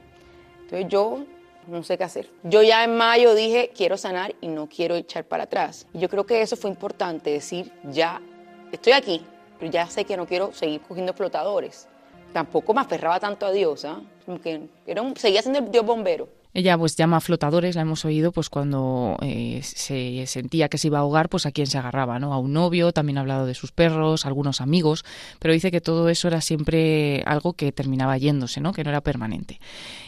Entonces yo no sé qué hacer. Yo ya en mayo dije, quiero sanar y no quiero echar para atrás. Y yo creo que eso fue importante, decir, ya estoy aquí, pero ya sé que no quiero seguir cogiendo flotadores. Tampoco me aferraba tanto a Dios, ¿ah? era seguía siendo el Dios bombero. Ella pues llama flotadores, la hemos oído pues cuando eh, se sentía que se iba a ahogar, pues a quién se agarraba, ¿no? A un novio, también ha hablado de sus perros, algunos amigos, pero dice que todo eso era siempre algo que terminaba yéndose, ¿no? Que no era permanente.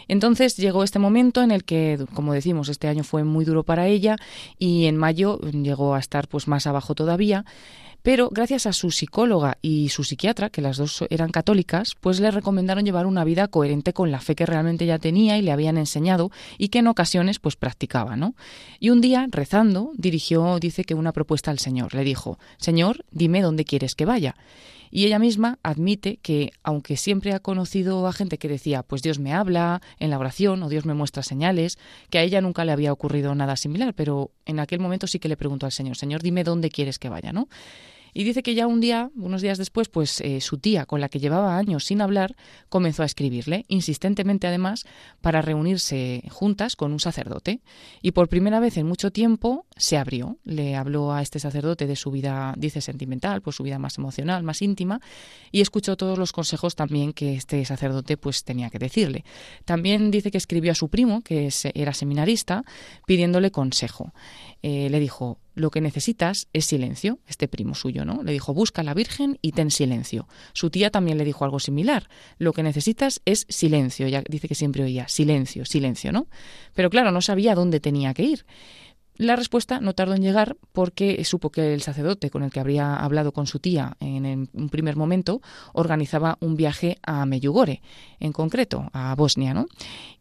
Entonces llegó este momento en el que, como decimos, este año fue muy duro para ella y en mayo llegó a estar pues más abajo todavía. Pero gracias a su psicóloga y su psiquiatra, que las dos eran católicas, pues le recomendaron llevar una vida coherente con la fe que realmente ya tenía y le habían enseñado y que en ocasiones pues practicaba, ¿no? Y un día, rezando, dirigió, dice que una propuesta al Señor. Le dijo, Señor, dime dónde quieres que vaya. Y ella misma admite que, aunque siempre ha conocido a gente que decía, pues Dios me habla en la oración o Dios me muestra señales, que a ella nunca le había ocurrido nada similar, pero en aquel momento sí que le preguntó al Señor, Señor, dime dónde quieres que vaya, ¿no? Y dice que ya un día, unos días después, pues eh, su tía, con la que llevaba años sin hablar, comenzó a escribirle, insistentemente además, para reunirse juntas con un sacerdote. Y por primera vez en mucho tiempo se abrió, le habló a este sacerdote de su vida, dice, sentimental, pues su vida más emocional, más íntima, y escuchó todos los consejos también que este sacerdote pues tenía que decirle. También dice que escribió a su primo, que era seminarista, pidiéndole consejo. Eh, le dijo, lo que necesitas es silencio, este primo suyo, ¿no? Le dijo, busca a la Virgen y ten silencio. Su tía también le dijo algo similar, lo que necesitas es silencio. Ella dice que siempre oía, silencio, silencio, ¿no? Pero claro, no sabía dónde tenía que ir. La respuesta no tardó en llegar porque supo que el sacerdote con el que habría hablado con su tía en un primer momento organizaba un viaje a Meyugore, en concreto, a Bosnia, ¿no?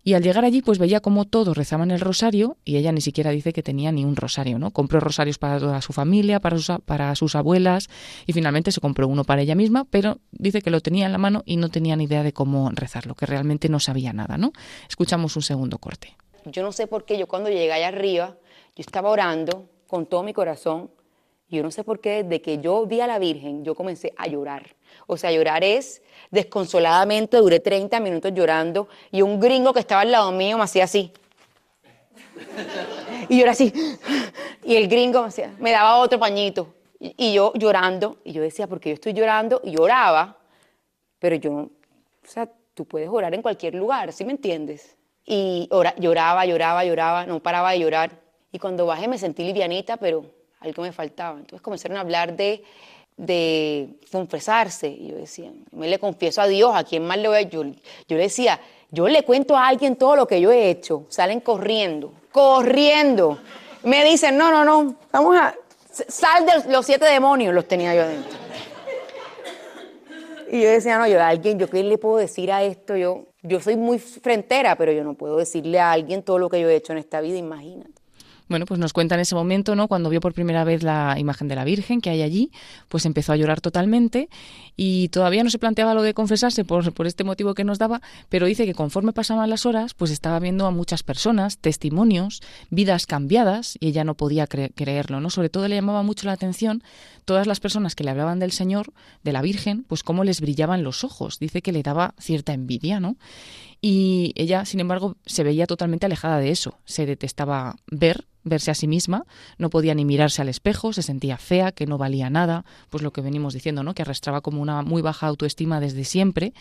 Y al llegar allí, pues veía cómo todos rezaban el rosario y ella ni siquiera dice que tenía ni un rosario, ¿no? Compró rosarios para toda su familia, para sus, para sus abuelas y finalmente se compró uno para ella misma, pero dice que lo tenía en la mano y no tenía ni idea de cómo rezarlo, que realmente no sabía nada, ¿no? Escuchamos un segundo corte. Yo no sé por qué yo cuando llegué allá arriba yo estaba orando con todo mi corazón. Y yo no sé por qué, desde que yo vi a la Virgen, yo comencé a llorar. O sea, llorar es desconsoladamente, duré 30 minutos llorando y un gringo que estaba al lado mío me hacía así. Y yo era así. Y el gringo me, me daba otro pañito. Y, yo llorando, y yo decía, porque yo estoy llorando, y lloraba, pero yo, o sea, tú puedes orar en cualquier lugar, ¿sí me entiendes? Y lloraba, lloraba, lloraba, no paraba de llorar. Y cuando bajé me sentí livianita, pero algo me faltaba. Entonces comenzaron a hablar de confesarse. Y yo decía, me le confieso a Dios, ¿a quién más le voy a...? Yo, yo le decía, yo le cuento a alguien todo lo que yo he hecho. Salen corriendo, corriendo. Me dicen, no, no, no, vamos a... Sal de los siete demonios, los tenía yo adentro. Y yo decía, no, yo a alguien, ¿yo qué le puedo decir a esto? Yo, yo soy muy frentera, pero yo no puedo decirle a alguien todo lo que yo he hecho en esta vida, imagínate. Bueno, pues nos cuenta en ese momento, ¿no? Cuando vio por primera vez la imagen de la Virgen que hay allí, pues empezó a llorar totalmente y todavía no se planteaba lo de confesarse por, por este motivo que nos daba, pero dice que conforme pasaban las horas, pues estaba viendo a muchas personas, testimonios, vidas cambiadas y ella no podía creerlo, ¿no? Sobre todo le llamaba mucho la atención todas las personas que le hablaban del Señor, de la Virgen, pues cómo les brillaban los ojos. Dice que le daba cierta envidia, ¿no? Y ella, sin embargo, se veía totalmente alejada de eso. Se detestaba ver verse a sí misma, no podía ni mirarse al espejo, se sentía fea, que no valía nada, pues lo que venimos diciendo, ¿no? que arrastraba como una muy baja autoestima desde siempre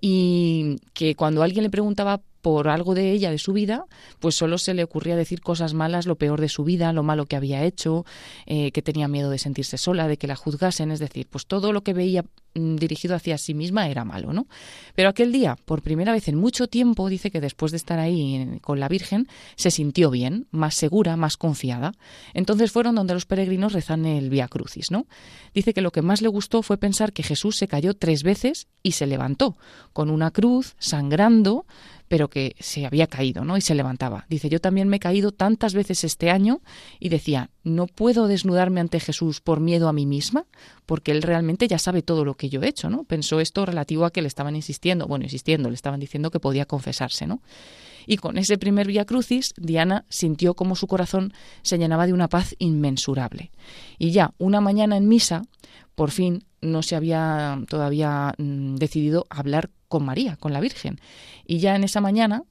y que cuando alguien le preguntaba por algo de ella, de su vida, pues solo se le ocurría decir cosas malas, lo peor de su vida, lo malo que había hecho, eh, que tenía miedo de sentirse sola, de que la juzgasen, es decir, pues todo lo que veía mm, dirigido hacia sí misma era malo, ¿no? Pero aquel día, por primera vez en mucho tiempo, dice que después de estar ahí con la Virgen, se sintió bien, más segura, más confiada. Entonces fueron donde los peregrinos rezan el Vía Crucis, ¿no? Dice que lo que más le gustó fue pensar que Jesús se cayó tres veces y se levantó, con una cruz, sangrando, pero que se había caído, ¿no? Y se levantaba. Dice, yo también me he caído tantas veces este año y decía, no puedo desnudarme ante Jesús por miedo a mí misma, porque él realmente ya sabe todo lo que yo he hecho, ¿no? Pensó esto relativo a que le estaban insistiendo, bueno, insistiendo, le estaban diciendo que podía confesarse, ¿no? Y con ese primer Vía Crucis, Diana sintió como su corazón se llenaba de una paz inmensurable. Y ya una mañana en misa, por fin no se había todavía mm, decidido hablar con María, con la Virgen. Y ya en esa mañana,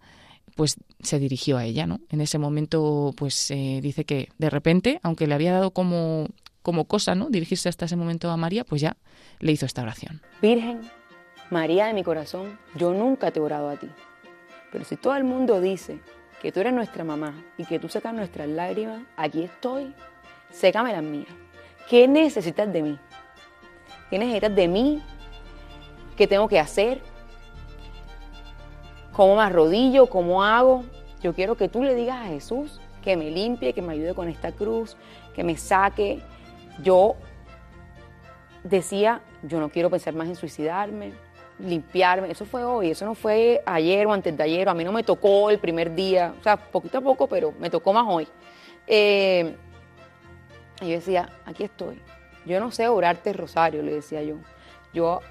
pues se dirigió a ella, ¿no? En ese momento, pues eh, dice que de repente, aunque le había dado como, como cosa, ¿no? Dirigirse hasta ese momento a María, pues ya le hizo esta oración. Virgen, María de mi corazón, yo nunca te he orado a ti. Pero si todo el mundo dice que tú eres nuestra mamá y que tú secas nuestras lágrimas, aquí estoy, sécame las mías. ¿Qué necesitas de mí? ¿Qué necesitas de mí? ¿Qué tengo que hacer? cómo me arrodillo, cómo hago. Yo quiero que tú le digas a Jesús que me limpie, que me ayude con esta cruz, que me saque. Yo decía, yo no quiero pensar más en suicidarme, limpiarme. Eso fue hoy, eso no fue ayer o antes de ayer. A mí no me tocó el primer día, o sea, poquito a poco, pero me tocó más hoy. Eh, y yo decía, aquí estoy. Yo no sé orarte rosario, le decía yo. Yo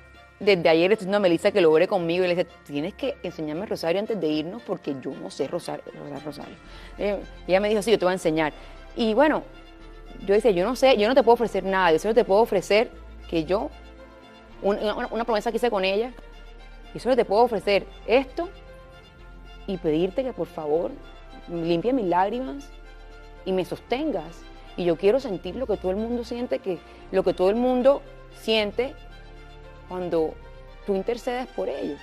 desde ayer estoy diciendo a Melissa que lo ore conmigo y le dice, tienes que enseñarme rosario antes de irnos porque yo no sé rosario. rosario. Eh, y ella me dijo, sí, yo te voy a enseñar. Y bueno, yo decía, yo no sé, yo no te puedo ofrecer nada, yo solo te puedo ofrecer que yo, una, promesa que hice con ella, y solo te puedo ofrecer esto y pedirte que por favor limpie mis lágrimas y me sostengas. Y yo quiero sentir lo que todo el mundo siente, que lo que todo el mundo siente cuando tú intercedes por ellos.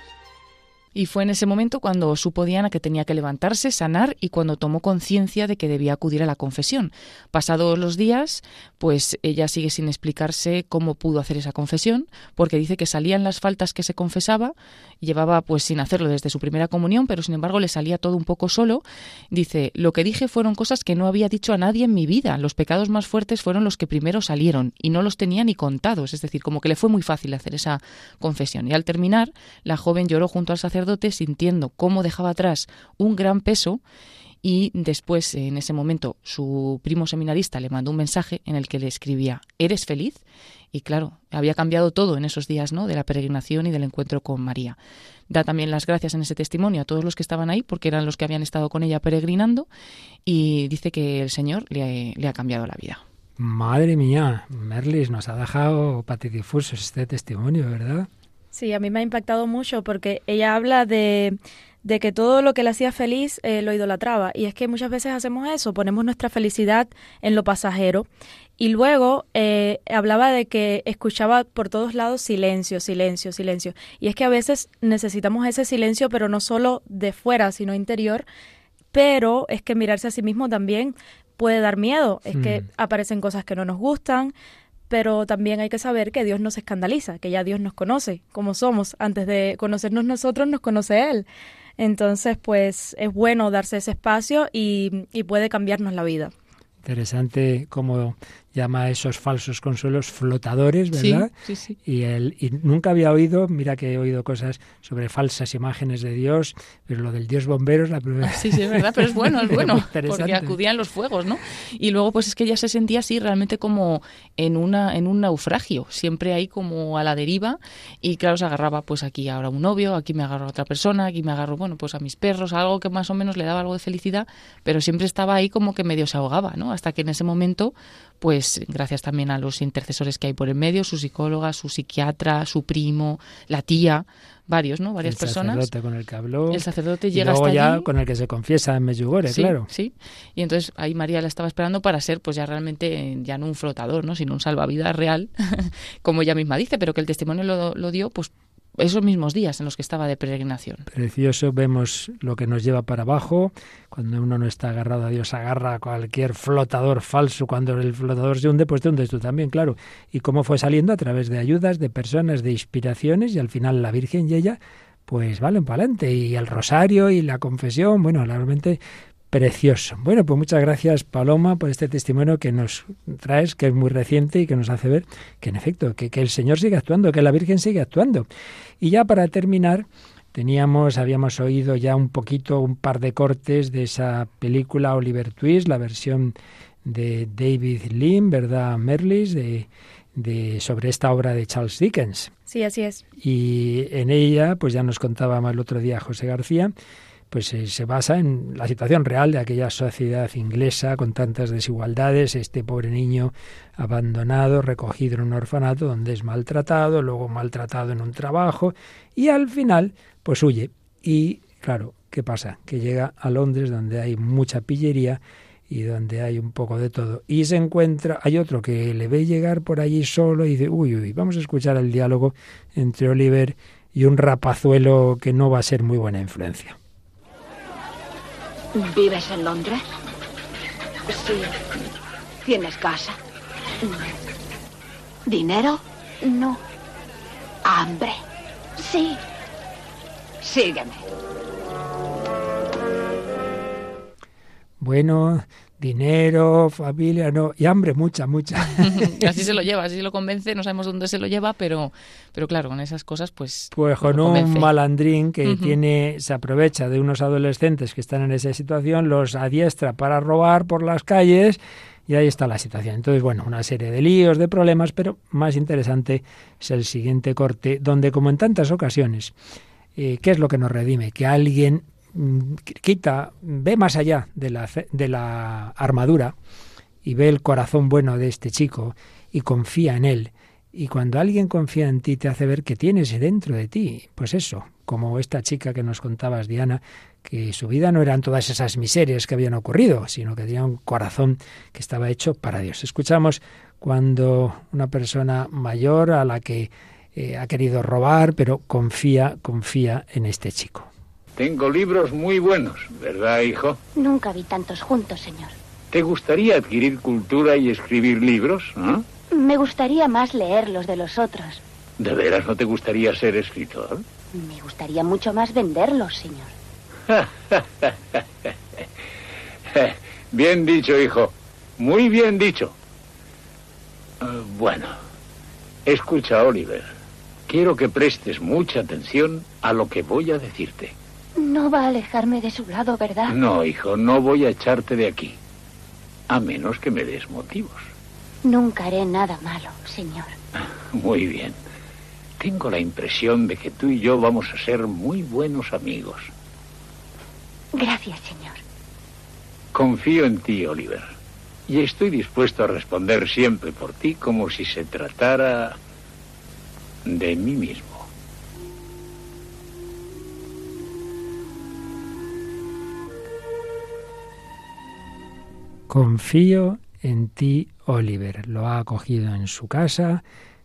Y fue en ese momento cuando supo Diana que tenía que levantarse, sanar y cuando tomó conciencia de que debía acudir a la confesión. Pasados los días, pues ella sigue sin explicarse cómo pudo hacer esa confesión, porque dice que salían las faltas que se confesaba, llevaba pues sin hacerlo desde su primera comunión, pero sin embargo le salía todo un poco solo. Dice, lo que dije fueron cosas que no había dicho a nadie en mi vida. Los pecados más fuertes fueron los que primero salieron y no los tenía ni contados. Es decir, como que le fue muy fácil hacer esa confesión. Y al terminar, la joven lloró junto al sacerdote sintiendo cómo dejaba atrás un gran peso y después, en ese momento, su primo seminarista le mandó un mensaje en el que le escribía, ¿eres feliz? Y claro, había cambiado todo en esos días ¿no? de la peregrinación y del encuentro con María. Da también las gracias en ese testimonio a todos los que estaban ahí, porque eran los que habían estado con ella peregrinando, y dice que el Señor le, le ha cambiado la vida. Madre mía, Merlis nos ha dejado patidifusos este testimonio, ¿verdad? Sí, a mí me ha impactado mucho porque ella habla de, de que todo lo que le hacía feliz eh, lo idolatraba. Y es que muchas veces hacemos eso, ponemos nuestra felicidad en lo pasajero. Y luego eh, hablaba de que escuchaba por todos lados silencio, silencio, silencio. Y es que a veces necesitamos ese silencio, pero no solo de fuera, sino interior. Pero es que mirarse a sí mismo también puede dar miedo. Es que mm. aparecen cosas que no nos gustan, pero también hay que saber que Dios nos escandaliza, que ya Dios nos conoce como somos. Antes de conocernos nosotros, nos conoce Él. Entonces, pues es bueno darse ese espacio y, y puede cambiarnos la vida. Interesante cómo llama a esos falsos consuelos flotadores, ¿verdad? Sí, sí, sí. Y, el, y nunca había oído, mira que he oído cosas sobre falsas imágenes de Dios, pero lo del Dios bombero es la primera. Sí, sí, es verdad, pero es bueno, es <laughs> bueno, porque acudían los fuegos, ¿no? Y luego pues es que ella se sentía así realmente como en una en un naufragio, siempre ahí como a la deriva y claro, se agarraba pues aquí ahora un novio, aquí me agarro a otra persona, aquí me agarro, bueno, pues a mis perros, algo que más o menos le daba algo de felicidad, pero siempre estaba ahí como que medio se ahogaba, ¿no? Hasta que en ese momento pues gracias también a los intercesores que hay por el medio, su psicóloga, su psiquiatra, su primo, la tía, varios, ¿no? Varias el personas. sacerdote con el que habló. El sacerdote y llega luego hasta ya allí. con el que se confiesa en Medjugorje, Sí, claro. sí. Y entonces ahí María la estaba esperando para ser, pues ya realmente, ya no un flotador, ¿no? Sino un salvavidas real, <laughs> como ella misma dice, pero que el testimonio lo, lo dio, pues esos mismos días en los que estaba de peregrinación. Precioso, vemos lo que nos lleva para abajo. Cuando uno no está agarrado a Dios, agarra a cualquier flotador falso. Cuando el flotador se hunde, pues te hundes tú también, claro. Y cómo fue saliendo a través de ayudas, de personas, de inspiraciones, y al final la Virgen y ella, pues valen para adelante. Y el rosario y la confesión, bueno, realmente precioso. Bueno, pues muchas gracias Paloma por este testimonio que nos traes, que es muy reciente y que nos hace ver que en efecto, que, que el Señor sigue actuando, que la Virgen sigue actuando. Y ya para terminar, teníamos, habíamos oído ya un poquito, un par de cortes de esa película Oliver Twist, la versión de David Lean, ¿verdad? Merlis, de, de, sobre esta obra de Charles Dickens. Sí, así es. Y en ella, pues ya nos contaba el otro día José García, pues eh, se basa en la situación real de aquella sociedad inglesa con tantas desigualdades, este pobre niño abandonado, recogido en un orfanato donde es maltratado, luego maltratado en un trabajo y al final pues huye. Y claro, ¿qué pasa? Que llega a Londres donde hay mucha pillería y donde hay un poco de todo. Y se encuentra, hay otro que le ve llegar por allí solo y dice, uy, uy, vamos a escuchar el diálogo entre Oliver y un rapazuelo que no va a ser muy buena influencia. ¿Vives en Londres? Sí. ¿Tienes casa? ¿Dinero? No. ¿Hambre? Sí. Sígueme. Bueno, dinero, familia, no, y hambre mucha, mucha. <laughs> así se lo lleva, así se lo convence, no sabemos dónde se lo lleva, pero, pero claro, con esas cosas pues... Pues con un malandrín que tiene, se aprovecha de unos adolescentes que están en esa situación, los adiestra para robar por las calles y ahí está la situación. Entonces, bueno, una serie de líos, de problemas, pero más interesante es el siguiente corte, donde como en tantas ocasiones, eh, ¿qué es lo que nos redime? Que alguien quita, ve más allá de la, de la armadura y ve el corazón bueno de este chico y confía en él. Y cuando alguien confía en ti te hace ver que tienes dentro de ti, pues eso, como esta chica que nos contabas, Diana, que su vida no eran todas esas miserias que habían ocurrido, sino que tenía un corazón que estaba hecho para Dios. Escuchamos cuando una persona mayor a la que eh, ha querido robar, pero confía, confía en este chico. Tengo libros muy buenos, ¿verdad, hijo? Nunca vi tantos juntos, señor. ¿Te gustaría adquirir cultura y escribir libros? ¿no? Me gustaría más leer los de los otros. ¿De veras no te gustaría ser escritor? Me gustaría mucho más venderlos, señor. <laughs> bien dicho, hijo. Muy bien dicho. Eh, bueno, escucha, Oliver. Quiero que prestes mucha atención a lo que voy a decirte. No va a alejarme de su lado, ¿verdad? No, hijo, no voy a echarte de aquí. A menos que me des motivos. Nunca haré nada malo, señor. Muy bien. Tengo la impresión de que tú y yo vamos a ser muy buenos amigos. Gracias, señor. Confío en ti, Oliver. Y estoy dispuesto a responder siempre por ti como si se tratara de mí mismo. Confío en ti, Oliver. Lo ha acogido en su casa,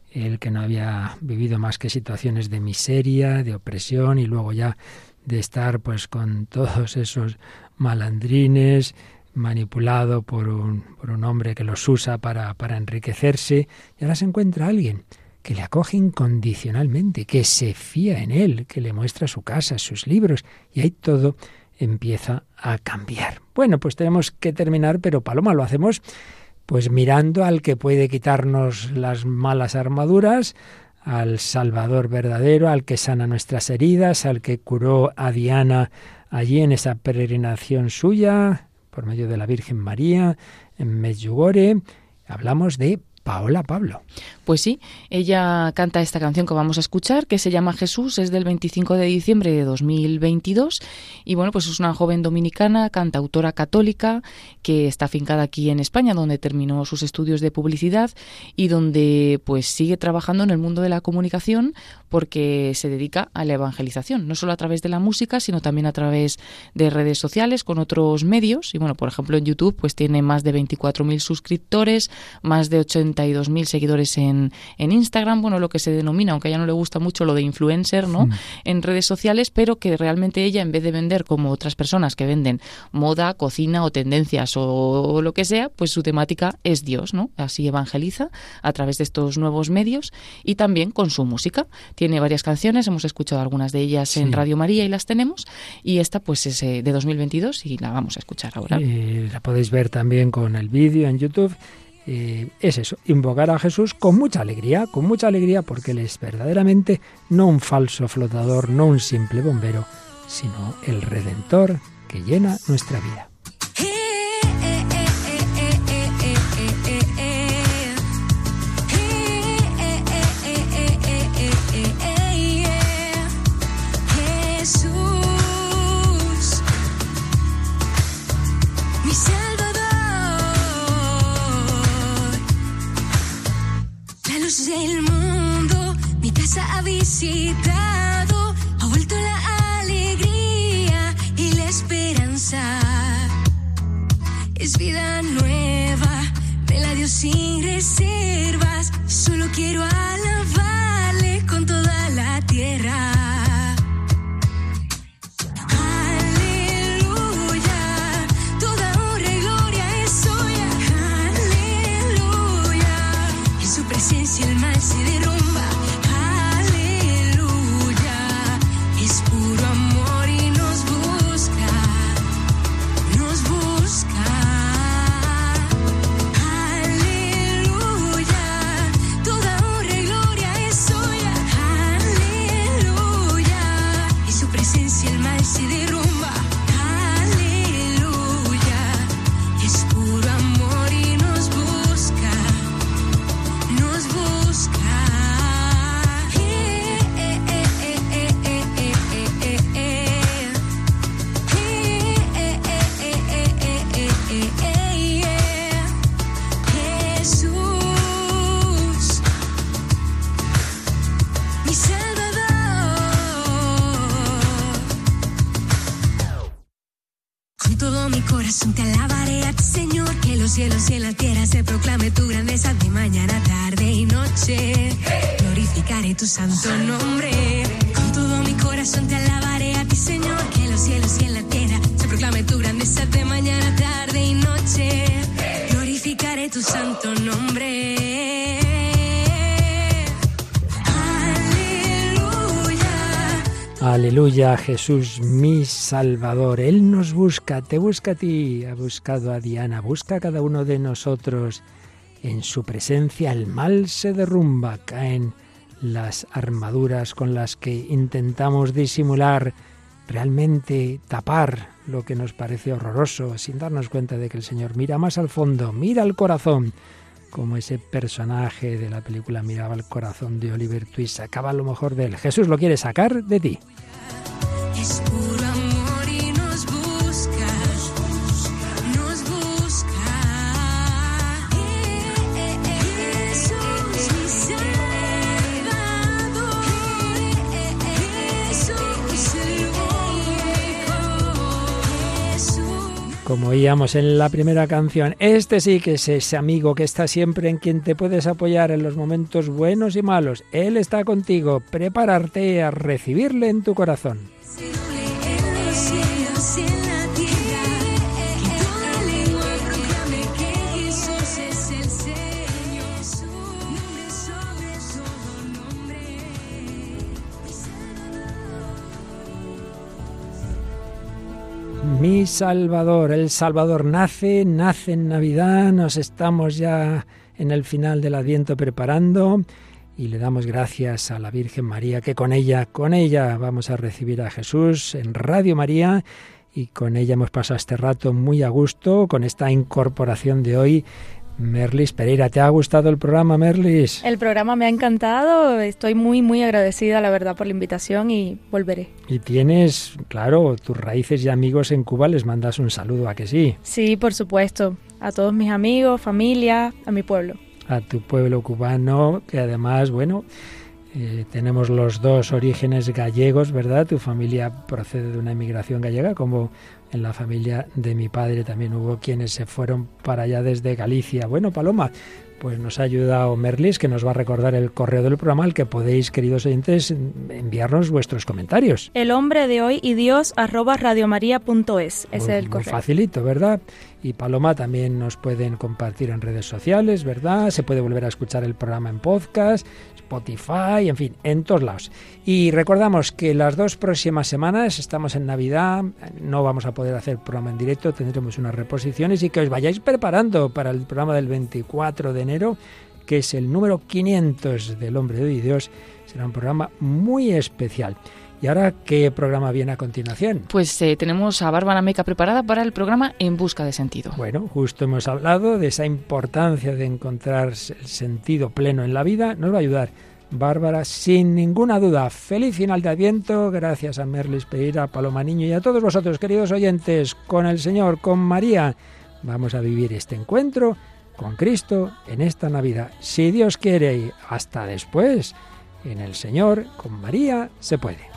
él que no había vivido más que situaciones de miseria, de opresión y luego ya de estar pues con todos esos malandrines, manipulado por un, por un hombre que los usa para, para enriquecerse, y ahora se encuentra alguien que le acoge incondicionalmente, que se fía en él, que le muestra su casa, sus libros, y ahí todo empieza a cambiar. Bueno, pues tenemos que terminar, pero Paloma, lo hacemos pues mirando al que puede quitarnos las malas armaduras, al Salvador verdadero, al que sana nuestras heridas, al que curó a Diana allí en esa peregrinación suya, por medio de la Virgen María, en Medjugorje. Hablamos de Paola Pablo. Pues sí, ella canta esta canción que vamos a escuchar, que se llama Jesús, es del 25 de diciembre de 2022 y bueno, pues es una joven dominicana, cantautora católica, que está afincada aquí en España, donde terminó sus estudios de publicidad y donde pues sigue trabajando en el mundo de la comunicación porque se dedica a la evangelización, no solo a través de la música, sino también a través de redes sociales con otros medios y bueno, por ejemplo en YouTube pues tiene más de 24.000 suscriptores, más de 82.000 seguidores en en, Instagram, bueno, lo que se denomina, aunque a ella no le gusta mucho lo de influencer, ¿no? En redes sociales, pero que realmente ella, en vez de vender como otras personas que venden moda, cocina o tendencias o, lo que sea, pues su temática es Dios, ¿no? Así evangeliza a través de estos nuevos medios y también con su música. Tiene varias canciones, hemos escuchado algunas de ellas en Radio María y las tenemos, y esta pues es eh, de 2022 y la vamos a escuchar ahora. la podéis ver también con el vídeo en YouTube eh, es eso, invocar a Jesús con mucha alegría, con mucha alegría porque Él es verdaderamente no un falso flotador, no un simple bombero, sino el Redentor que llena nuestra vida. Del mundo, mi casa ha visitado, ha vuelto la alegría y la esperanza. Es vida nueva, me la dio sin reservas, solo quiero alabarle con toda la tierra. Jesús, mi Salvador. Él nos busca, te busca a ti, ha buscado a Diana, busca a cada uno de nosotros. En su presencia el mal se derrumba, caen las armaduras con las que intentamos disimular, realmente tapar lo que nos parece horroroso, sin darnos cuenta de que el Señor mira más al fondo, mira al corazón como ese personaje de la película miraba el corazón de Oliver Twist, sacaba lo mejor de él. Jesús lo quiere sacar de ti. Como oíamos en la primera canción, este sí que es ese amigo que está siempre en quien te puedes apoyar en los momentos buenos y malos. Él está contigo, prepararte a recibirle en tu corazón. Mi Salvador, el Salvador nace, nace en Navidad, nos estamos ya en el final del Adviento preparando y le damos gracias a la Virgen María que con ella, con ella vamos a recibir a Jesús en Radio María y con ella hemos pasado este rato muy a gusto con esta incorporación de hoy Merlis Pereira, ¿te ha gustado el programa, Merlis? El programa me ha encantado, estoy muy, muy agradecida, la verdad, por la invitación y volveré. Y tienes, claro, tus raíces y amigos en Cuba, les mandas un saludo, ¿a que sí? Sí, por supuesto, a todos mis amigos, familia, a mi pueblo. A tu pueblo cubano, que además, bueno, eh, tenemos los dos orígenes gallegos, ¿verdad? Tu familia procede de una inmigración gallega, como en la familia de mi padre también hubo quienes se fueron para allá desde Galicia. Bueno, Paloma, pues nos ha ayudado Merlis, que nos va a recordar el correo del programa al que podéis, queridos oyentes, enviarnos vuestros comentarios. El hombre de hoy y Dios arroba radiomaria.es. Es el correo. Muy facilito, ¿verdad? Y Paloma también nos pueden compartir en redes sociales, ¿verdad? Se puede volver a escuchar el programa en podcast, Spotify, en fin, en todos lados. Y recordamos que las dos próximas semanas estamos en Navidad, no vamos a poder hacer programa en directo, tendremos unas reposiciones y que os vayáis preparando para el programa del 24 de enero, que es el número 500 del Hombre de Dios. Será un programa muy especial. ¿Y ahora qué programa viene a continuación? Pues eh, tenemos a Bárbara Meca preparada para el programa En Busca de Sentido. Bueno, justo hemos hablado de esa importancia de encontrar el sentido pleno en la vida. Nos va a ayudar Bárbara, sin ninguna duda. Feliz final de Adviento. Gracias a Merlis Pereira, a Paloma Niño y a todos vosotros, queridos oyentes, con el Señor, con María. Vamos a vivir este encuentro con Cristo en esta Navidad. Si Dios quiere, y hasta después, en el Señor, con María, se puede.